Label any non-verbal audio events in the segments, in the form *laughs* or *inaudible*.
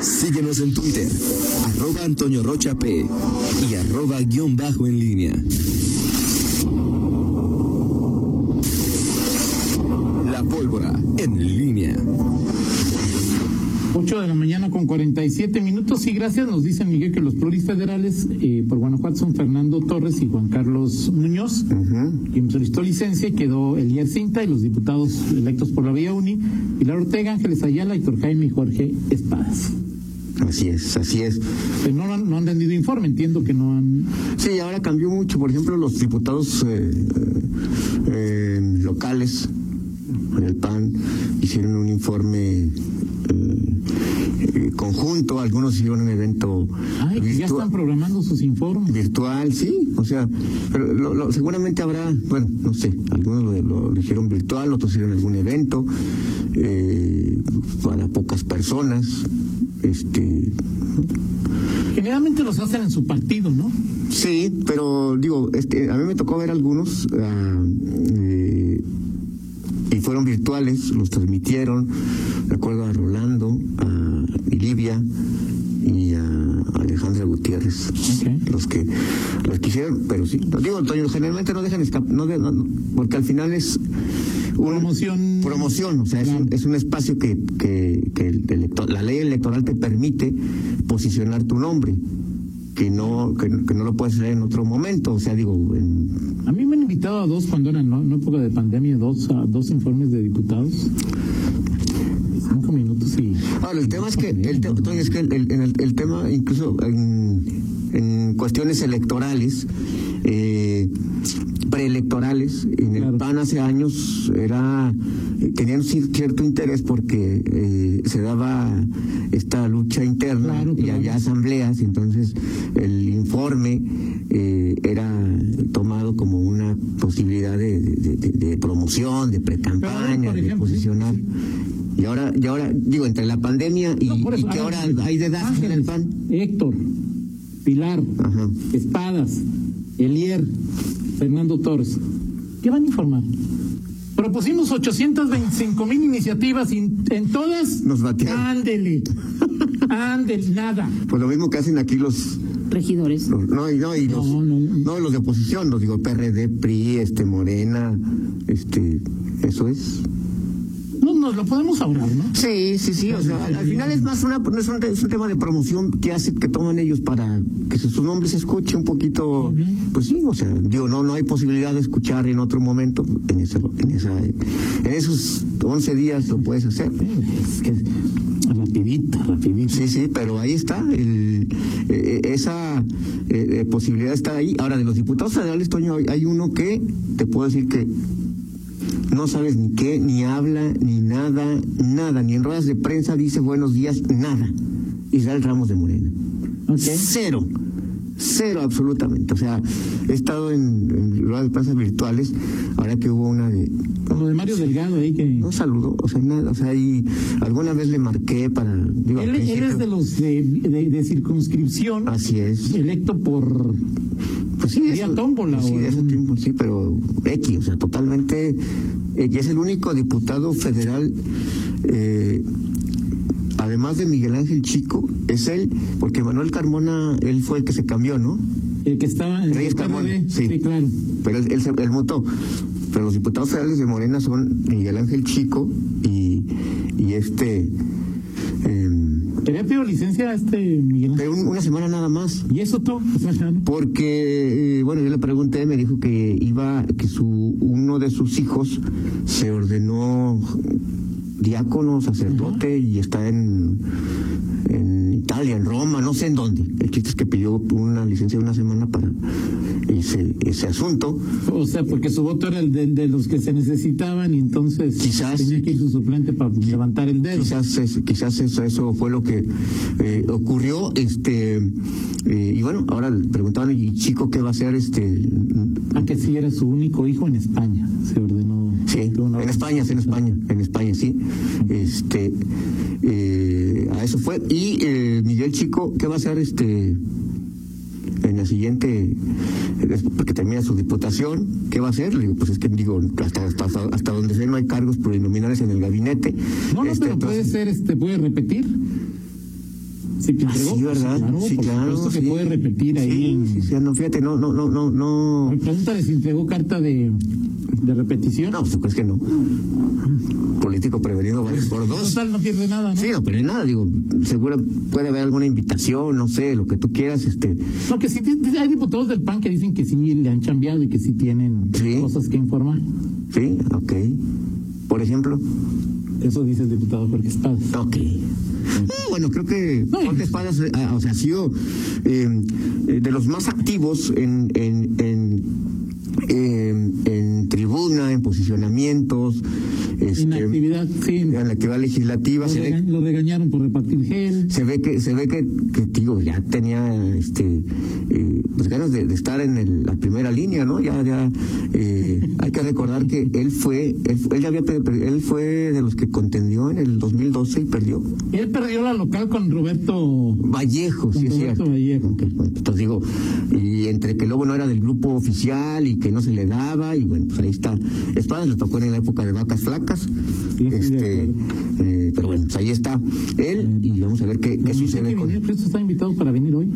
Síguenos en Twitter, arroba Antonio Rocha P y arroba guion bajo en línea. La pólvora en línea. 8 de la mañana con 47 minutos y gracias nos dice Miguel que los plurifederales eh, por Guanajuato son Fernando Torres y Juan Carlos Muñoz, quien solicitó licencia y quedó Elier Cinta y los diputados electos por la Vía Uni, Pilar Ortega, Ángeles Ayala, Héctor Jaime y Jorge Espadas. Así es, así es. Pero no, no han rendido informe, entiendo que no han... Sí, ahora cambió mucho. Por ejemplo, los diputados eh, eh, locales del PAN hicieron un informe eh, conjunto. Algunos hicieron un evento Ay, ya están programando sus informes. virtual, sí. O sea, pero lo- lo- seguramente habrá, bueno, no sé, algunos lo, lo- hicieron virtual, otros hicieron algún evento eh, para pocas personas. Este, Generalmente los hacen en su partido, ¿no? Sí, pero digo, este, a mí me tocó ver algunos ah, eh, y fueron virtuales, los transmitieron. Recuerdo a Rolando, a Livia y a Alejandra Gutiérrez, los que los que hicieron, pero sí, digo, Antonio, generalmente no dejan escapar, no, no- porque al final es Promoción. promoción, o sea, es, un, es un espacio que, que, que el electo- la ley electoral te permite posicionar tu nombre, que no, que, que no lo puedes hacer en otro momento, o sea, digo, en- A mí me han invitado a dos cuando era ¿no? en época de pandemia, dos, a dos informes de diputados. Cinco minutos y... Ahora, el tema es que, el, te- es que el- el tema, incluso en, en cuestiones electorales, eh, preelectorales, en el. PAN hace años era tenían cier- cierto interés porque eh, se daba esta lucha interna Claro, y había asambleas, y entonces el informe eh, era tomado como una posibilidad de, de- de- de promoción, de pre-campaña, de posicionar. Y ahora, y ahora, digo, entre la pandemia y, No, eso, y que ahora hay de edad en el PAN. Héctor, Pilar, Ajá. Espadas, Elier, Fernando Torres. ¿Qué van a informar? Propusimos 825 mil iniciativas y en todas. Nos batearon. Ándele. *laughs* Ándele, nada. Pues lo mismo que hacen aquí los, regidores. los- no, y no, y los, No, no, no. no, los de oposición, los digo, PRD, PRI, este, Morena, este, eso es. No, nos lo podemos ahorrar, ¿no? Sí, sí, sí, o sea, al, al final es más una, no es un, es un tema de promoción que hace, que toman ellos para que su, nombre se escuche un poquito, pues sí, o sea, digo, no, no hay posibilidad de escuchar en otro momento, en esa, en esa, en esos 11 días lo puedes hacer. Es que rapidita, rapidita. Sí, sí, pero ahí está, el, eh, esa eh, eh, posibilidad está ahí. Ahora, de los diputados federales, Toño, hay uno que te puedo decir que no sabes ni qué, ni habla, ni nada, nada, ni en ruedas de prensa dice buenos días, nada. Israel Ramos de Morena. Ok. Cero. Cero absolutamente. O sea, he estado en, en ruedas de prensa virtuales, ahora que hubo una de Con lo de Mario Delgado ahí que. no saludó, o sea, nada, o sea, y alguna vez le marqué para digo, Él, es de los de, de- de circunscripción, Así es. electo por. Pues sí, eso- tómbola, Sí, de ese tiempo, sí, pero X, o sea, totalmente. eh, y es el único diputado federal, eh, además de Miguel Ángel Chico, es él, porque Manuel Carmona, él fue el que se cambió, ¿no? El que estaba en Reyes Carmona, PRD. sí. sí, claro. Pero él, él, se- él mutó. Pero los diputados federales de Morena son Miguel Ángel Chico y, y este. Em, Quería pido licencia a este Miguel pero una semana nada más. ¿Y eso ¿no? Porque, eh, bueno, yo le pregunté, me dijo que iba, que su uno de sus hijos se ordenó diácono, sacerdote y está en Italia, en Roma, no sé en dónde. El chiste es que pidió una licencia de una semana para ese, ese asunto. O sea, porque su voto era el de, de los que se necesitaban y entonces Quizás. tenía que ir su suplente para levantar el dedo. Quizás, es- quizás eso, eso fue lo que eh, ocurrió. Este, eh, y bueno, ahora le preguntaban, ¿y chico qué va a hacer? Este, Ah, que sí era su único hijo en España. Se ordenó. Sí, en España, sí, en España, en España, sí. Este, eh, a eso fue. Y eh, Miguel Chico, ¿qué va a hacer este en la siguiente, porque termina su diputación, ¿qué va a hacer? Le digo, pues es que digo, hasta, hasta, hasta donde sé no hay cargos plurinominales en el gabinete. No, no, Este, pero puede ser, este, puede repetir. Sí, entregó. Sí, ¿verdad? Claro, Sí, claro, que sí. puede repetir ahí. Sí, en- sí, sí, no, fíjate, no, no, no, no, no. Me Pregúntale si entregó carta de, de repetición. No, pues tú crees que no. Político prevenido vale por dos. Total, no pierde nada, ¿no? Sí, no, pero es nada, digo, seguro puede haber alguna invitación, no sé, lo que tú quieras, este, No, que sí, hay diputados del PAN que dicen que sí le han cambiado y que sí tienen Sí. cosas que informar. sí, ok. Por ejemplo, Eso dice el diputado Jorge Espada. ok. No, bueno, creo que Jorge Espadas, eh, ah, o sea, ha sido eh, eh, de los más activos en, eh, en posicionamientos, En actividad, sí. en la actividad legislativa. Lo, Se ve, rega- lo regañaron por repartir gel. se ve que se ve que, que digo ya tenía este eh, pues ganas de, de estar en el- la primera línea no ya ya eh, hay que recordar que él fue él, él ya había él fue de los que contendió en el 2012 y perdió Él perdió la local con Roberto. Vallejo Con Roberto Vallejo. Entonces digo y entre que luego no era del grupo oficial y que no se le daba y bueno pues ahí está Espadas le tocó en la época de vacas flacas Este eh, pero bueno pues ahí está él y vamos a ver qué, qué sucede con Cristo está invitado para venir hoy.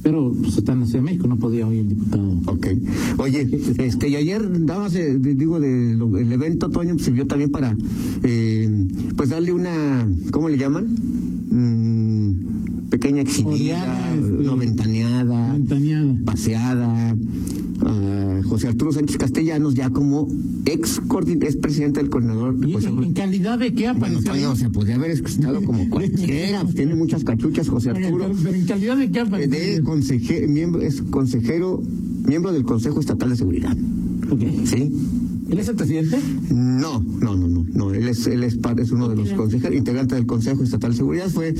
Pero pues, está en la Ciudad de México, no podía hoy el diputado. Ok. Oye, este, y ayer dabas, eh, digo, de, lo- el evento, Toño, sirvió también para, eh, pues darle una, ¿cómo le llaman? Mm, pequeña exhibida, este, no, ventaneada, Ventaneada. paseada. José Arturo Sánchez Castellanos, ya como ex, ex presidente del coordinador. ¿Y pues, en, calidad de qué bueno, apareció? Toño, ahí? se podría haber estado como *laughs* cualquiera, pues, tiene muchas cachuchas, José Arturo. pero, pero en calidad de qué apareció? De conseje- miembro, es consejero, miembro del Consejo Estatal de Seguridad. Ok. ¿Sí? ¿Él es el presidente? No, no, no, no, no. Él es, él es, es uno de los consejeros, integrante del Consejo Estatal de Seguridad. Fue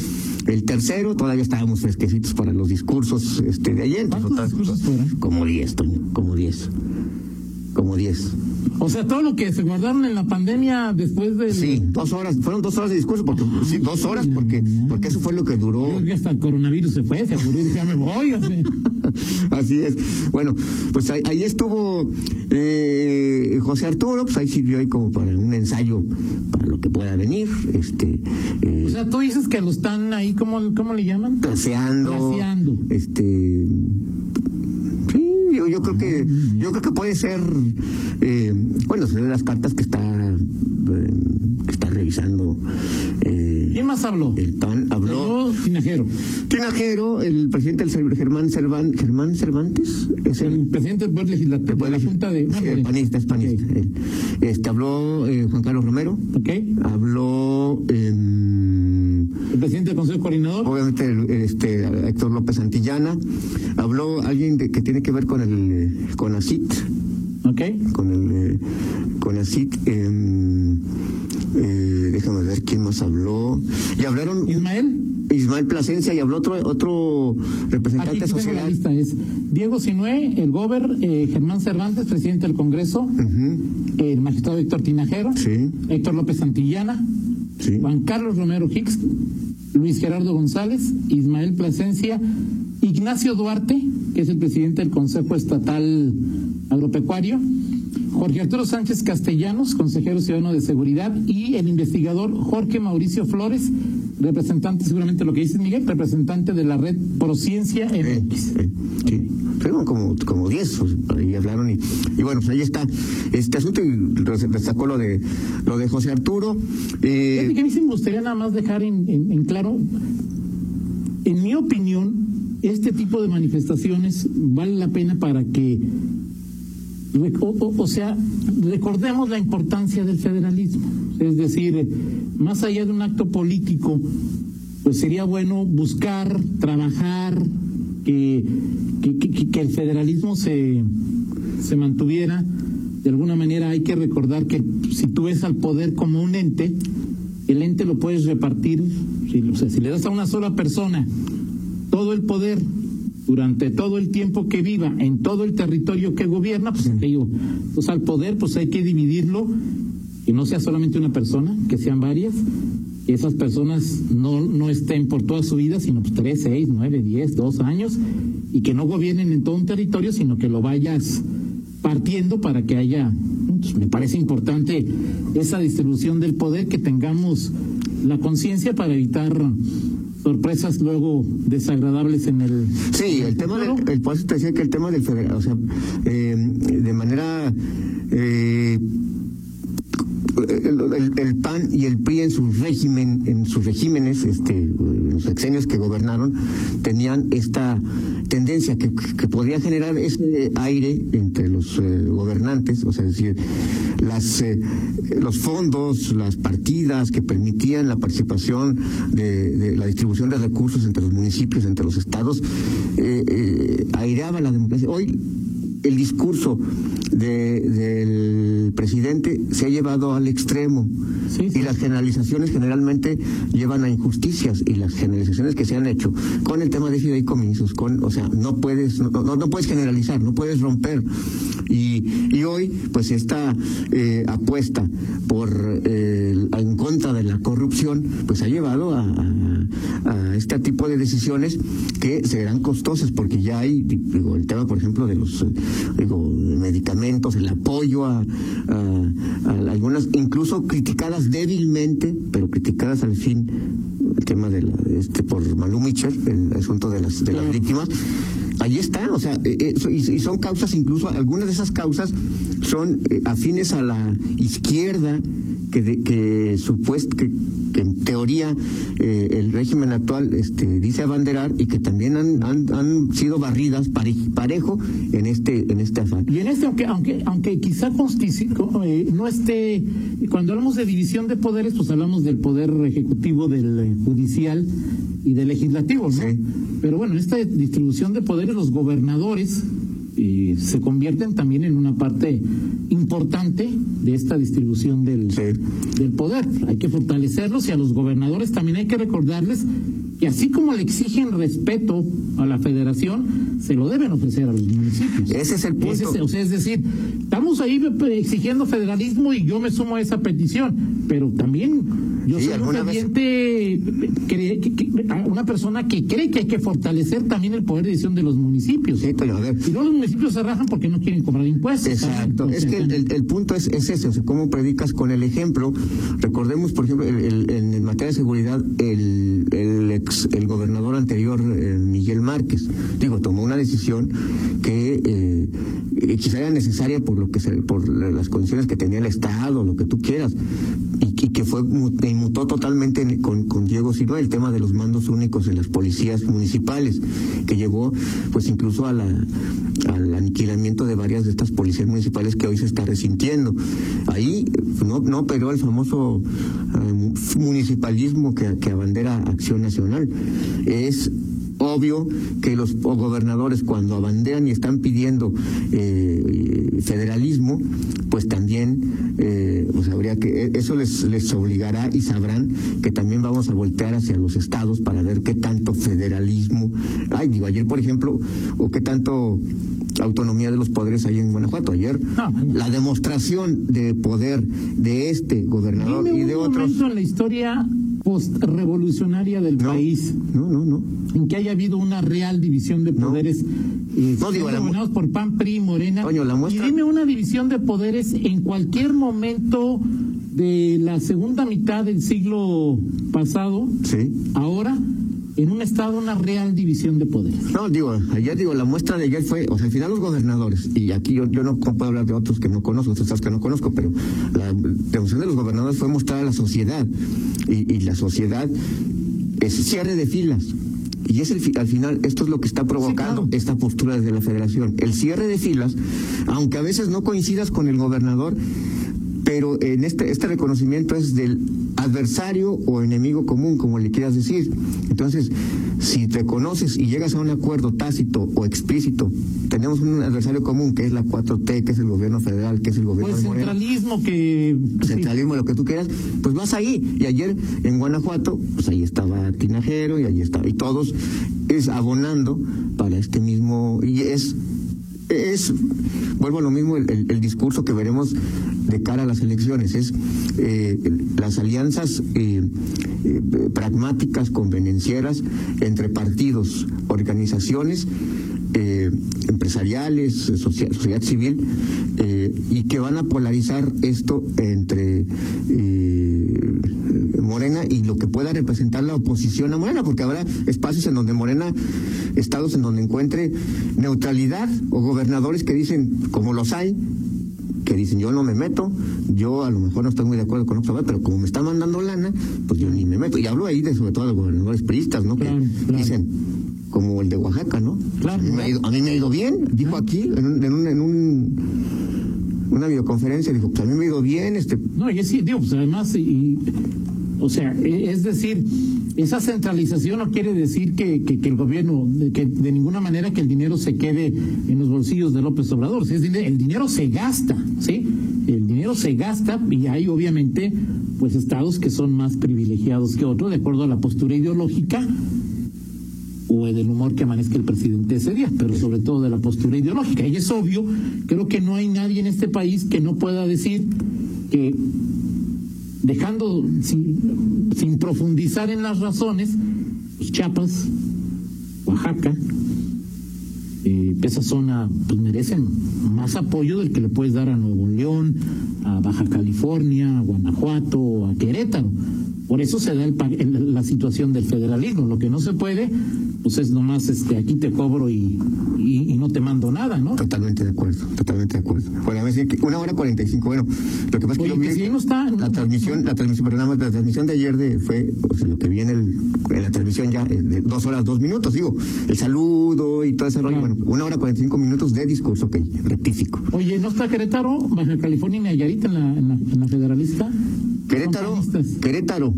el tercero. Todavía estábamos fresquecitos para los discursos este, de ayer. ¿Cuántos Total, discursos fueron? Como diez, Toño, como diez. Como diez. O sea, todo lo que se guardaron en la pandemia después del... Sí, dos horas. Fueron dos horas de discurso. Porque, sí, dos horas porque, porque eso fue lo que duró. Creo que hasta el coronavirus se fue, se apuró y ya me voy. *laughs* Así es. Bueno, pues ahí, ahí estuvo eh, José Arturo, pues ahí sirvió ahí como para un ensayo para lo que pueda venir, este, eh, O sea, tú dices que lo están ahí, ¿cómo, cómo le llaman? placeando, Placeando. este, yo, creo que, yo creo que puede ser, eh, bueno, son de las cartas que está, eh, que está revisando. Eh, ¿Quién más habló? el habló. Tinajero, Tinajero, el presidente del Germán Cervantes, Germán Cervantes, es el el presidente del Poder Legislativo, de la Junta de... Sí, el panista, es panista. Este, habló eh, Juan Carlos Romero, Ok. habló em, El presidente del Consejo Coordinador. obviamente este, Héctor López Santillana, habló alguien de, que tiene que ver con el con ACIT, Ok. con el eh, con ACIT, em, eh, déjame ver quién más habló, y hablaron Ismael. Ismael Plasencia y habló otro otro Aquí representante la social. lista. Es Diego Sinué, el Gober, eh, Germán Cervantes, presidente del Congreso, el magistrado Héctor Tinajero, Sí, Héctor López Santillana, Juan Carlos Romero Hicks, Luis Gerardo González, Ismael Plasencia, Ignacio Duarte, que es el presidente del Consejo Estatal Agropecuario, Jorge Arturo Sánchez Castellanos, consejero ciudadano de seguridad, y el investigador Jorge Mauricio Flores, representante, seguramente lo que dice Miguel, representante de la red Prociencia Eh, MX. eh, sí. Fueron como, como 10, pues, ahí hablaron y, y bueno, pues ahí está este asunto y destacó lo de lo de José Arturo. Eh, que a mí sí me gustaría nada más dejar en, en- en claro, en mi opinión, este tipo de manifestaciones vale la pena para que, o- o sea, recordemos la importancia del federalismo. Es decir, más allá de un acto político, pues sería bueno buscar, trabajar, que, que, que- que el federalismo se, se mantuviera. De alguna manera hay que recordar que si tú ves al poder como un ente, el ente lo puedes repartir, si, o sea, si le das a una sola persona todo el poder durante todo el tiempo que viva en todo el territorio que gobierna, pues digo, pues al poder pues hay que dividirlo, que no sea solamente una persona, que sean varias, que esas personas no, no estén por toda su vida, sino pues tres, seis, nueve, diez, dos años, y que no gobiernen en todo un territorio, sino que lo vayas partiendo para que haya, pues, me parece importante esa distribución del poder, que tengamos la conciencia para evitar sorpresas luego desagradables en el sí el tema del el pues te decía que el tema del o sea eh, de manera eh, el, PAN y el PRI en su régimen, en sus regímenes, este, los sexenios que gobernaron, tenían esta tendencia que, que podría generar ese aire entre los eh, gobernantes, o sea, decir, las, eh, los fondos, las partidas que permitían la participación de, la distribución de recursos entre los municipios, entre los estados, eh, aireaba la democracia. Hoy el discurso del presidente se ha llevado al extremo y las generalizaciones generalmente llevan a injusticias y las generalizaciones que se han hecho con el tema de fideicomisos, con, o sea, no puedes no, no, puedes generalizar, no puedes romper. Y, y hoy pues esta eh, apuesta por eh, en contra de la corrupción pues ha llevado a, a, este tipo de decisiones que serán costosas porque ya hay digo, el tema por ejemplo de los digo, medicamentos, el apoyo a, algunas, incluso criticadas débilmente, pero criticadas al fin, el tema de este por Malú Mitchell, el asunto de las, de las víctimas. Ahí está, o sea, eh, eh, y, son causas, incluso algunas de esas causas son eh, afines a la izquierda que, de, que supuesto que, en teoría eh, el régimen actual este, dice abanderar y que también han, han, sido barridas parejo en este en este afán. Y en este, aunque aunque aunque quizá eh, no esté, cuando hablamos de división de poderes, pues hablamos del poder ejecutivo, del eh, judicial y del legislativo, ¿no? Pero bueno, en esta distribución de poderes, los gobernadores y se convierten también en una parte importante de esta distribución del, del poder. Hay que fortalecerlos y a los gobernadores también hay que recordarles que así como le exigen respeto a la federación, se lo deben ofrecer a los municipios. Ese es el punto. o sea, es decir, estamos ahí exigiendo federalismo y yo me sumo a esa petición, pero también yo soy un pendiente, una persona que cree que hay que fortalecer también el poder de decisión de los municipios. Sí, ver. Si no, los municipios se rajan porque no quieren cobrar impuestos. Exacto. Es que el, punto es, es ese, o sea, cómo predicas con el ejemplo. Recordemos, por ejemplo, en materia de seguridad, el, el el gobernador anterior, eh, Miguel Márquez. Digo, tomó una decisión que eh, quizá era necesaria por lo que por las condiciones que tenía el Estado, lo que tú quieras, y, que fue inmutó totalmente con, Diego Silva el tema de los mandos únicos en las policías municipales, que llevó pues incluso al aniquilamiento de varias de estas policías municipales que hoy se está resintiendo. Ahí no, no operó el famoso eh, municipalismo que, abandera Acción Nacional. Es obvio que los gobernadores cuando abanderan y están pidiendo eh, federalismo, pues también eh, habría que e, eso les les obligará y sabrán que también vamos a voltear hacia los estados para ver qué tanto federalismo hay. Digo ayer por ejemplo o qué tanto autonomía de los poderes hay en Guanajuato. Ayer la demostración de poder de este gobernador y de otros. en la historia post-revolucionaria del país. No, no, no. En que haya habido una real división de poderes. Eh, no, digo, gobernados por PAN, PRI y Morena. Y dime una división de poderes en cualquier momento de la segunda mitad del siglo pasado. Sí. Ahora en un Estado una real división de poderes. No, digo, ayer digo, la muestra de ayer fue, o sea, al final los gobernadores, y aquí yo, yo no puedo hablar de otros que no conozco, otros que no conozco, pero la demostración de los gobernadores fue mostrar a la sociedad, y, la sociedad es cierre de filas. Y es el, al final, esto es lo que está provocando esta postura desde la federación. El cierre de filas, aunque a veces no coincidas con el gobernador, pero en este, este reconocimiento es del adversario o enemigo común, como le quieras decir. Entonces, si te conoces y llegas a un acuerdo tácito o explícito, tenemos un adversario común que es la 4T, que es el gobierno federal, que es el gobierno pues centralismo que centralismo lo que tú quieras, pues vas ahí. Y ayer en Guanajuato, pues ahí estaba Tinajero y allí estaba y todos es abonando para este mismo y es es, vuelvo a lo mismo, el, discurso que veremos de cara a las elecciones, es eh, las alianzas eh, eh, pragmáticas, convenencieras entre partidos, organizaciones, empresariales, sociedad, civil, y que van a polarizar esto entre Morena y lo que pueda representar la oposición a Morena, porque habrá espacios en donde Morena, estados en donde encuentre neutralidad o gobernadores que dicen, como los hay, que dicen yo no me meto, yo a lo mejor no estoy muy de acuerdo con Obrador, pero como me están mandando lana, pues yo ni me meto. Y hablo ahí de sobre todo de gobernadores priistas, ¿no? Claro, que claro. dicen, como el de Oaxaca, ¿no? Claro, a, mí me ha ido, a mí me ha ido bien, dijo aquí, en, un, en, un, en un- una videoconferencia, dijo, pues a mí me ha ido bien, este, No, y es, sí, digo, pues además, y, y- o sea, e- es decir, esa centralización no quiere decir que, que, el gobierno, que de ninguna manera que el dinero se quede en los bolsillos de López Obrador. El dinero se gasta, ¿sí? El dinero se gasta y hay obviamente pues estados que son más privilegiados que otros de acuerdo a la postura ideológica o del humor que amanezca el presidente ese día, pero sobre todo de la postura ideológica. Y es obvio, creo que no hay nadie en este país que no pueda decir que dejando sin, profundizar en las razones, pues Chiapas, Oaxaca, eh, esa zona pues merecen más apoyo del que le puedes dar a Nuevo León, a Baja California, a Guanajuato, a Querétaro. Por eso se da el la situación del federalismo. Lo que no se puede, pues es nomás este, aquí te cobro y no te mando nada, ¿no? Totalmente de acuerdo, totalmente de acuerdo. Bueno, a ver, que una hora cuarenta y cinco. Bueno, lo que pasa es que yo que vi si no está- la transmisión, la transmisión, pero nada más la transmisión de ayer de, fue, o sea, lo que vi en, el, en la transmisión ya, eh, de dos horas, dos minutos, digo, el saludo y todo ese rollo. Claro. Bueno, una hora cuarenta y cinco minutos de discurso, ok, rectifico. Oye, ¿no está Querétaro, Baja California y Nayarit en la, en la, en la federalista? Querétaro. Querétaro,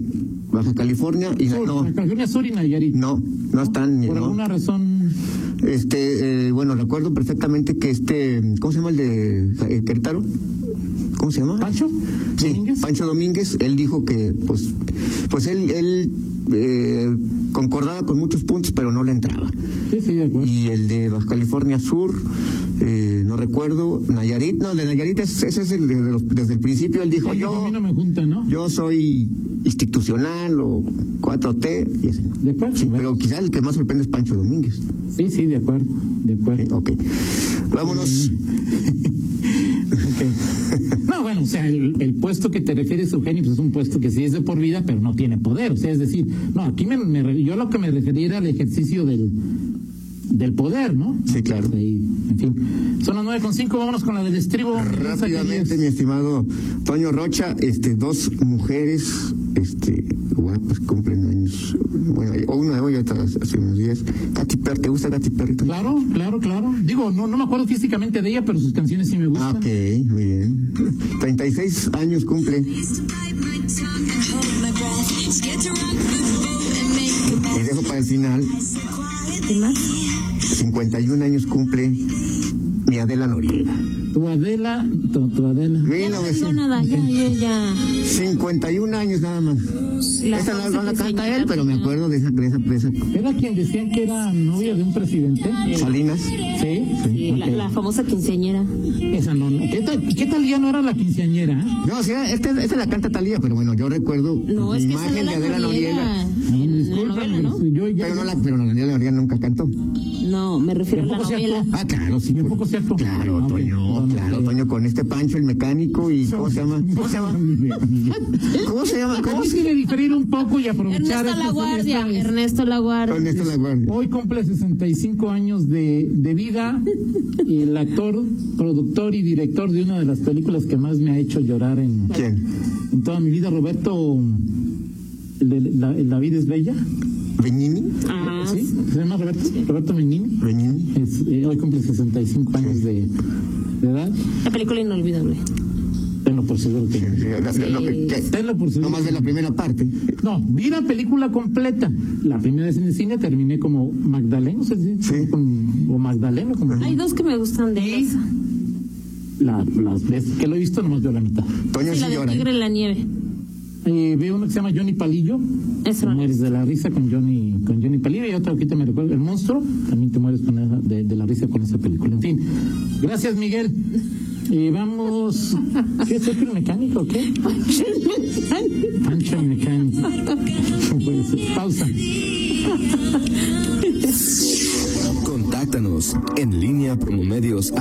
Baja California y Sur, no, Baja California Sur y Nayarit. no, no están, Por no. alguna razón. Este, eh, bueno, recuerdo perfectamente que este, ¿cómo se llama el de eh, Querétaro? ¿Cómo se llama? ¿Pancho? Sí, ¿Domínguez? Pancho Domínguez, él dijo que, pues, pues él, él eh, concordaba con muchos puntos, pero no le entraba. Sí, sí, de acuerdo. Y el de Baja California Sur, recuerdo, Nayarit, no, de Nayarit es- ese es el de los- desde el principio, él dijo, yo, a mí no me junta, ¿no? yo soy institucional o 4T, y ese. De acuerdo. Sí, pero quizás el que más sorprende es Pancho Domínguez. Sí, sí, de acuerdo. De acuerdo. Ok, vámonos. No, bueno, o sea, el, el puesto que te refieres, Eugenio, pues es un puesto que sí es de por vida, pero no tiene poder. O sea, es decir, no, aquí me, me yo lo que me refería era al ejercicio del, del poder, ¿no? Sí, claro. Ahí, en fin. Son las nueve con cinco, vámonos con la del estribo. Rápidamente, mi estimado Toño Rocha, este, dos mujeres, este, guapas, cumplen años. Bueno, o una de hoy, otra hace unos días. Katy Perry, ¿te gusta Katy Perry? Claro, claro, claro. Digo, no, no me acuerdo físicamente de ella, pero sus canciones sí me Ah, gustan. ok, muy bien. 36 años cumple. El final, ¿Qué más? 51 años cumple mi Adela Noriega. Tu Adela, tu, tu Adela. Ya no tengo 1900 nada, ya, ya, ya. 51 años nada más. La Esa no, no la canta él, pero me acuerdo de esa, de esa, de esa ¿Era quien decían que era novia de un presidente? Salinas. Sí, Sí, la, famosa quinceañera. Esa no, no. ¿Qué tal, ¿Qué tal ya no era la quinceañera? No, sí, esta, esta la canta Talía, pero bueno, yo recuerdo No, la es que esa imagen de Adela Noriega. La Discúlpame, novela, ¿no? yo ya- Pero no la, pero la Adela Noriega nunca cantó. No, me refiero a la novela. Ah, claro, sí. ¿Y un poco se actuó? Claro, Ah. Toño, claro, Toño, con este Pancho, el mecánico y ¿cómo se llama? ¿Cómo se llama? *laughs* ¿Cómo se llama? ¿Cómo Hoy se quiere diferir un poco y aprovechar Ernesto La Guardia. Ernesto La Guardia. Con esto la guardia. Hoy cumple 65 años de, de vida y el actor, productor y director de una de las películas que más me ha hecho llorar en, ¿Quién? en toda mi vida, Roberto, de la, la vida es bella, ¿Benini? Ah, ¿sí? ¿Se llama Roberto? Roberto Benigni. ¿Benini? Es, eh, hoy cumple 65 años de, de edad. la película inolvidable. Tenlo por seguro que Sí, lo- lo que- que- Tenlo por seguro. No más de la primera parte. No, vi la película completa. La primera vez en el cine terminé como Magdaleno, ¿se dice? Sí. Con- o Magdaleno, como Hay dos que me gustan de esa. la, las veces que lo he visto nomás veo la mitad. Toño Sí, sí la llora. tigre en la nieve. Eh, veo uno que se llama Johnny Palillo. Eso Te mueres de la risa con Johnny, con Johnny Palillo. Y otro que te me recuerdo, El Monstruo. También te mueres con esa- de, de la risa con esa película. En fin. Gracias, Miguel. Eh, vamos. ¿Qué es el mecánico o qué? Pancho el mecánico. No puede ser. Pausa. Contáctanos en línea promomedios